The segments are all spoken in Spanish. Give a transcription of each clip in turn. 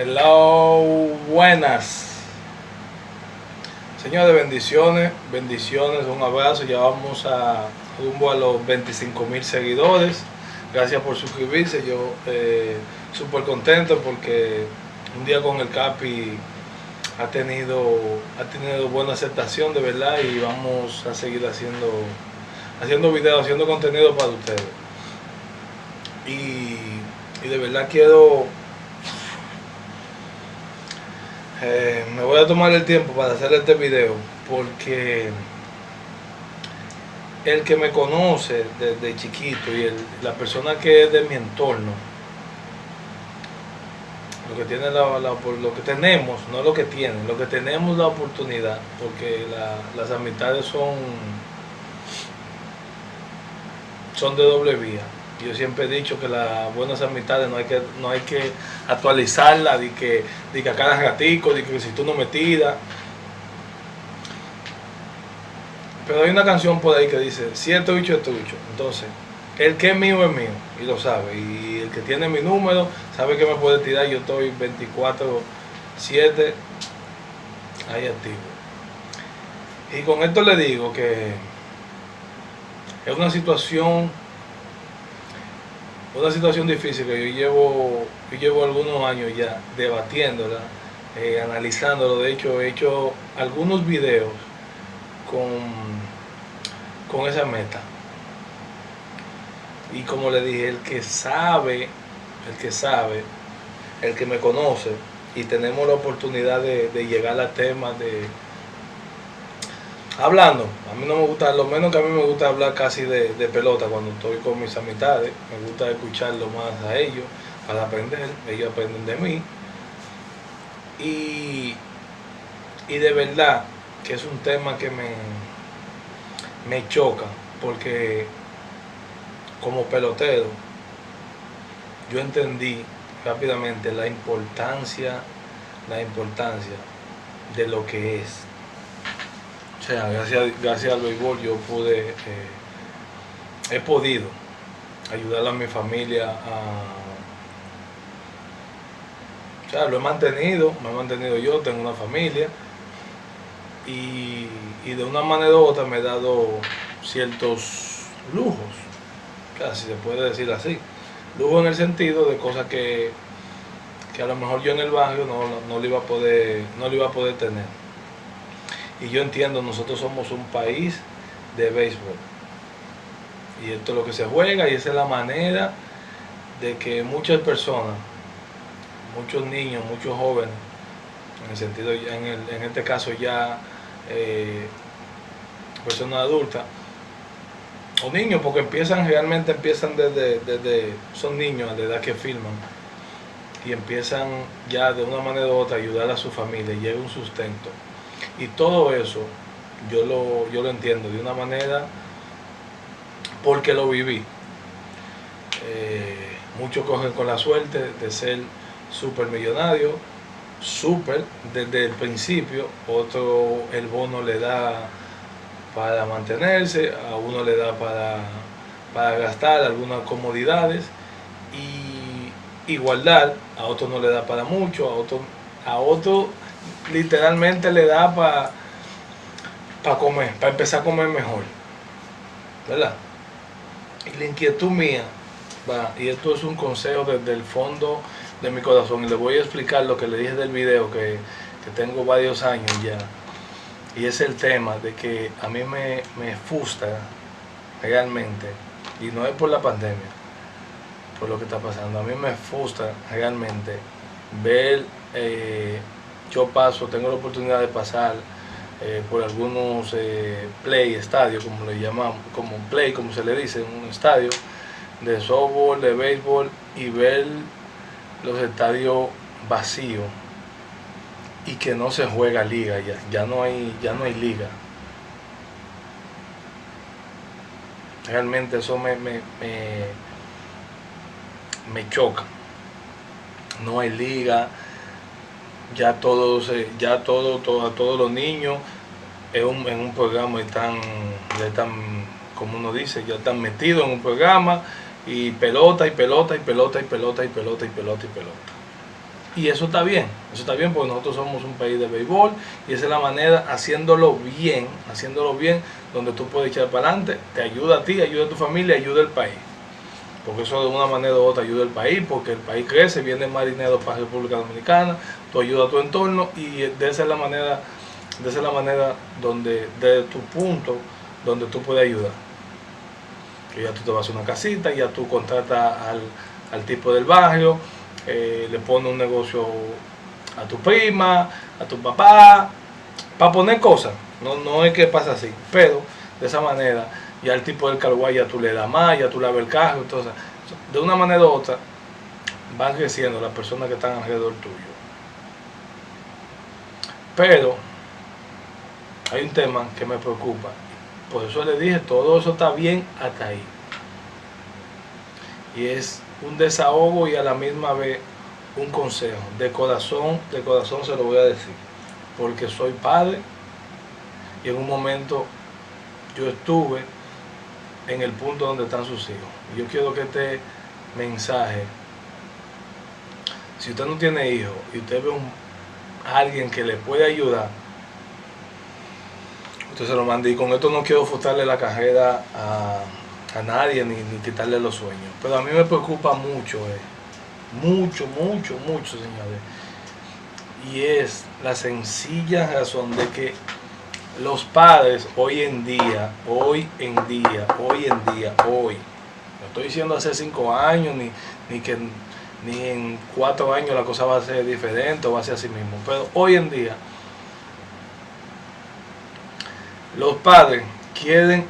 Hello, buenas. Señores, bendiciones, bendiciones, un abrazo. Ya vamos a rumbo a los 25 mil seguidores. Gracias por suscribirse. Yo eh, súper contento porque un día con el Capi ha tenido, ha tenido buena aceptación de verdad y vamos a seguir haciendo, haciendo videos, haciendo contenido para ustedes. Y, y de verdad quiero eh, me voy a tomar el tiempo para hacer este video porque el que me conoce desde chiquito y la persona que es de mi entorno, lo que tiene la, lo que tenemos, no lo que tienen, lo que tenemos la oportunidad, porque las amistades son son de doble vía yo siempre he dicho que las buenas amistades no hay que, no hay que actualizarlas, de que, de que a cada ratico, de que si tú no me tiras. Pero hay una canción por ahí que dice, si esto bicho es tuyo. Entonces, el que es mío es mío, y lo sabe. Y el que tiene mi número sabe que me puede tirar. Yo estoy 24-7 ahí activo. Y con esto le digo que es una situación una situación difícil que yo llevo, yo llevo algunos años ya debatiéndola, eh, analizándolo. De hecho, he hecho algunos videos con, con esa meta. Y como le dije, el que sabe, el que sabe, el que me conoce, y tenemos la oportunidad de, de llegar a temas de, hablando. A mí no me gusta, lo menos que a mí me gusta hablar casi de, pelota cuando estoy con mis amistades. Me gusta escucharlo más a ellos para aprender. Ellos aprenden de mí. Y, y de verdad que es un tema que me, me choca porque como pelotero yo entendí rápidamente la importancia, la importancia de lo que es sea, gracias, gracias al béisbol yo pude, eh, he podido ayudar a mi familia a... O sea, lo he mantenido, me he mantenido yo, tengo una familia y, de una manera u otra me he dado ciertos lujos, casi se puede decir así. Lujo en el sentido de cosas que, que a lo mejor yo en el barrio no, no, iba a poder, no lo iba a poder tener. Y yo entiendo, nosotros somos un país de béisbol. Y esto es lo que se juega y esa es la manera de que muchas personas, muchos niños, muchos jóvenes, en el sentido, en, en este caso ya eh, personas adultas, o niños, porque empiezan, realmente empiezan desde, desde, son niños a la edad que filman, y empiezan ya de una manera u otra a ayudar a su familia, y llega un sustento y todo eso yo lo, yo lo entiendo de una manera porque lo viví. Eh, muchos cogen con la suerte de ser supermillonario, super desde el principio, otro el bono le da para mantenerse, a uno le da para, para gastar algunas comodidades y igualdad, a otro no le da para mucho, a otro, a otro literalmente le da para para comer, para empezar a comer mejor. ¿Verdad? Y la inquietud mía, va, y esto es un consejo desde el fondo de mi corazón, y le voy a explicar lo que le dije del video que, tengo varios años ya. Y es el tema de que a mí me, me frustra realmente, y no es por la pandemia, por lo que está pasando, a mí me frustra realmente ver eh, yo paso, tengo la oportunidad de pasar eh, por algunos eh, play estadios, como le llamamos, como play, como se le dice, un estadio de softball, de béisbol y ver los estadios vacíos y que no se juega liga ya, ya no hay, ya no hay liga. Realmente eso me, me, me, me choca. No hay liga ya todos, ya todo, a todos los niños en un, en un programa están, ya están, como uno dice, ya están metidos en un programa y pelota y pelota y pelota y pelota y pelota y pelota y pelota. Y eso está bien, eso está bien porque nosotros somos un país de béisbol y esa es la manera, haciéndolo bien, haciéndolo bien, donde tú puedes echar para adelante, te ayuda a ti, ayuda a tu familia, ayuda al país. Porque eso de una manera u otra ayuda al país, porque el país crece, viene más dinero para República Dominicana, tú ayudas a tu entorno y de esa es la manera, de esa es la manera donde, de tu punto, donde tú puedes ayudar. Que ya tú te vas a una casita, ya tú contratas al, al tipo del barrio, eh, le pones un negocio a tu prima, a tu papá, para poner cosas. No, no es que pasa así, pero de esa manera ya el tipo del carguay ya tú le das más, ya tú le ves el carro, entonces de una manera u otra van creciendo las personas que están alrededor tuyo. Pero hay un tema que me preocupa. Por eso le dije, todo eso está bien hasta ahí. Y es un desahogo y a la misma vez un consejo. De corazón, de corazón se lo voy a decir. Porque soy padre y en un momento yo estuve en el punto donde están sus hijos. Yo quiero que este mensaje, si usted no tiene hijos y usted ve a alguien que le puede ayudar, usted se lo manda. Y con esto no quiero frustrarle la carrera a, a nadie ni, ni, quitarle los sueños. Pero a mí me preocupa mucho, eh, mucho, mucho, mucho, señores. Y es la sencilla razón de que los padres hoy en día, hoy en día, hoy en día, hoy, no estoy diciendo hace cinco años, ni, ni que ni en cuatro años la cosa va a ser diferente o va a ser así mismo, pero hoy en día los padres quieren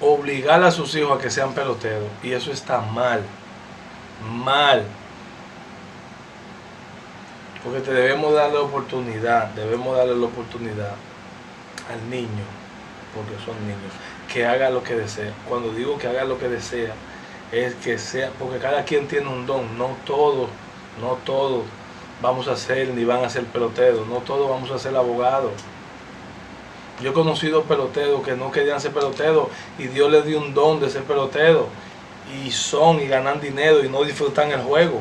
obligar a sus hijos a que sean peloteros y eso está mal, mal. Porque te debemos darle oportunidad, debemos darle la oportunidad al niño, porque son niños, que haga lo que desea. Cuando digo que haga lo que desea, es que sea, porque cada quien tiene un don, no todos, no todos vamos a ser ni van a ser peloteros, no todos vamos a ser abogados. Yo he conocido peloteros que no querían ser peloteros y Dios les dio un don de ser pelotero y son y ganan dinero y no disfrutan el juego.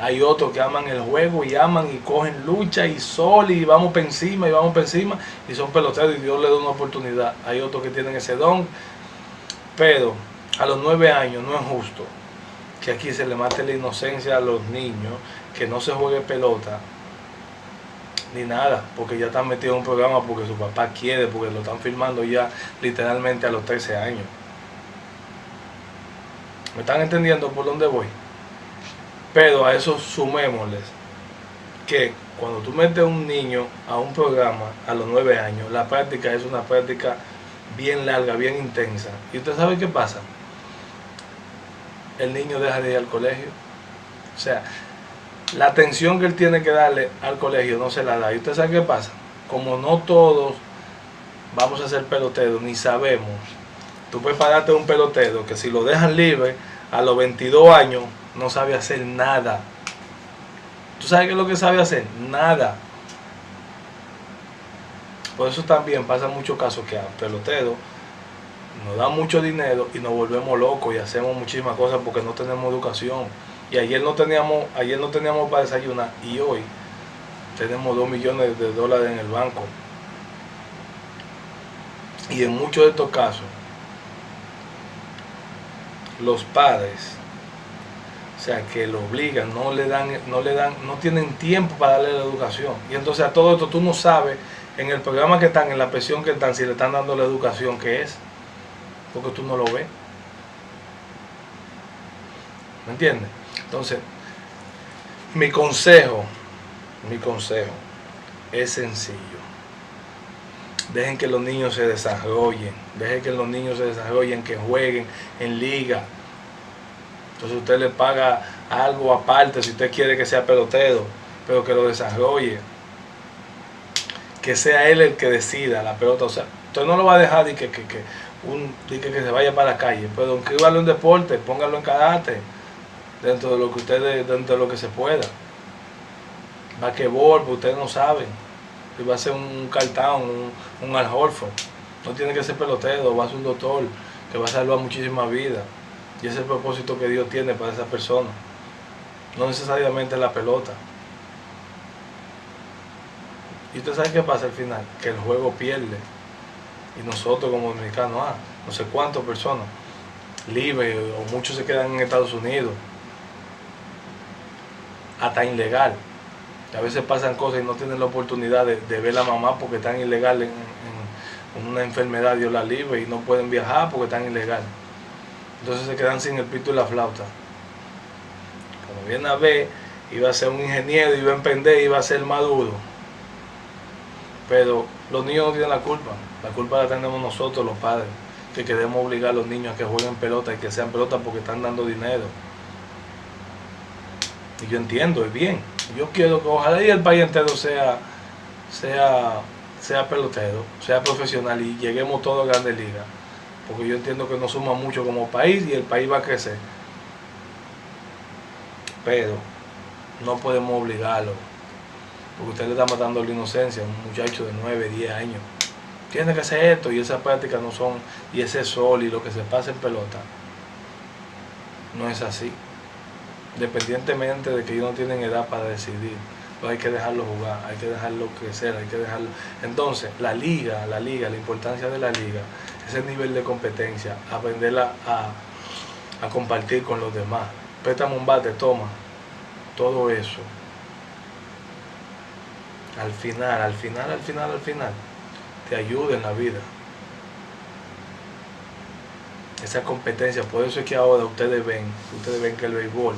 Hay otros que aman el juego y aman y cogen lucha y sol y vamos para encima y vamos para encima y son peloteros y Dios les da una oportunidad. Hay otros que tienen ese don, pero a los nueve años no es justo que aquí se le mate la inocencia a los niños, que no se juegue pelota ni nada, porque ya están metidos en un programa porque su papá quiere, porque lo están filmando ya literalmente a los 13 años. ¿Me están entendiendo por dónde voy? Pero a eso sumémosles que cuando tú metes un niño a un programa a los 9 años, la práctica es una práctica bien larga, bien intensa. ¿Y usted sabe qué pasa? El niño deja de ir al colegio. O sea, la atención que él tiene que darle al colegio no se la da. ¿Y usted sabe qué pasa? Como no todos vamos a ser peloteros, ni sabemos, tú puedes pararte un pelotero que si lo dejan libre a los 22 años no sabe hacer nada. ¿Tú sabes qué es lo que sabe hacer? Nada. Por eso también pasa muchos casos que a peloteros nos dan mucho dinero y nos volvemos locos y hacemos muchísimas cosas porque no tenemos educación. Y ayer no teníamos, ayer no teníamos para desayunar y hoy tenemos 2 millones de dólares en el banco. Y en muchos de estos casos, los padres, o sea, que lo obligan, no le dan, no le dan, no tienen tiempo para darle la educación. Y entonces a todo esto tú no sabes en el programa que están, en la pensión que están, si le están dando la educación que es, porque tú no lo ves. ¿Me entiendes? Entonces, mi consejo, mi consejo es sencillo. Dejen que los niños se desarrollen, dejen que los niños se desarrollen, que jueguen en liga. Entonces usted le paga algo aparte si usted quiere que sea pelotero, pero que lo desarrolle. Que sea él el que decida la pelota. O sea, usted no lo va a dejar de que, que, que, un, de que, se vaya para la calle, pero inscríbalo en deporte, póngalo en karate dentro de lo que ustedes, dentro de lo que se pueda. Basquetbol, pues ustedes no saben. Si va a ser un cartón, un, un Al. No tiene que ser pelotero, va a ser un doctor que va a salvar muchísimas vidas. Y ese es el propósito que Dios tiene para esa persona. no necesariamente la pelota. Y usted sabe qué pasa al final, que el juego pierde. Y nosotros como dominicanos, ah, no sé cuántas personas, libres o muchos se quedan en Estados Unidos, hasta ilegal. a veces pasan cosas y no tienen la oportunidad de, ver a mamá porque están ilegal en, una enfermedad, Dios la libre, y no pueden viajar porque están ilegal. Entonces se quedan sin el pito y la flauta. Cuando viene a ver, iba a ser un ingeniero, iba a emprender, iba a ser maduro. Pero los niños no tienen la culpa. La culpa la tenemos nosotros, los padres, que queremos obligar a los niños a que jueguen pelota y que sean pelota porque están dando dinero. Y yo entiendo, es bien. Yo quiero que ojalá y el país entero sea, sea sea pelotero, sea profesional y lleguemos todos a grandes ligas. Porque yo entiendo que nos suma mucho como país y el país va a crecer. Pero no podemos obligarlo. Porque usted le está matando la inocencia a un muchacho de 9, 10 años. Tiene que hacer esto y esas prácticas no son, y ese sol y lo que se pasa en pelota, no es así. Independientemente de que ellos no tienen edad para decidir hay que dejarlo jugar, hay que dejarlo crecer, hay que dejarlo. Entonces, la liga, la liga, la importancia de la liga, ese nivel de competencia, aprenderla a, compartir con los demás. Préstame un bate, toma. Todo eso. Al final, al final, al final, al final, te ayuda en la vida. Esa competencia, por eso es que ahora ustedes ven, ustedes ven que el béisbol,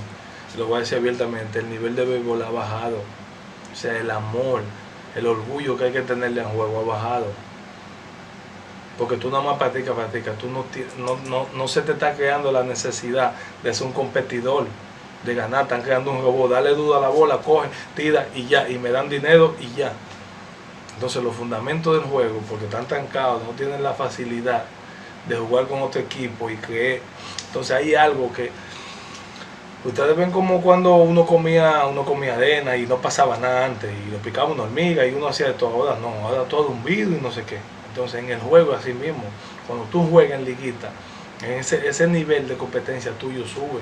lo voy a decir abiertamente, el nivel de béisbol ha bajado o sea, el amor, el orgullo que hay que tenerle en juego ha bajado. Porque tú nada más practicas, practicas. Tú no, no, no, se te está creando la necesidad de ser un competidor, de ganar. Están creando un robot. Dale duda a la bola, coge, tira y ya. Y me dan dinero y ya. Entonces los fundamentos del juego, porque están tancados, no tienen la facilidad de jugar con otro equipo y creer. Entonces hay algo que Ustedes ven como cuando uno comía, uno comía arena y no pasaba nada antes y le picaba una hormiga y uno hacía de todo. Ahora no, ahora todo un vidrio y no sé qué. Entonces en el juego así mismo, cuando tú juegas en liguita, en ese, ese nivel de competencia tuyo sube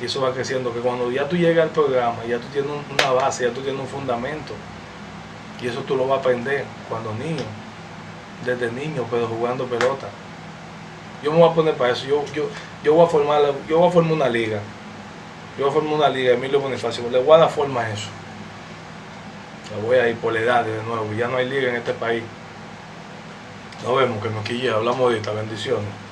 y eso va creciendo. Que cuando ya tú llegas al programa, ya tú tienes una base, ya tú tienes un fundamento y eso tú lo vas a aprender cuando niño, desde niño, pero jugando pelota. Yo me voy a poner para eso. Yo, yo, yo voy a formar, yo voy a formar una liga yo formo una liga, Emilio Bonifacio, le voy a dar forma a eso. Le voy a ir por la edad de nuevo, ya no hay liga en este país. Nos vemos, que nos quille, hablamos ahorita, bendiciones.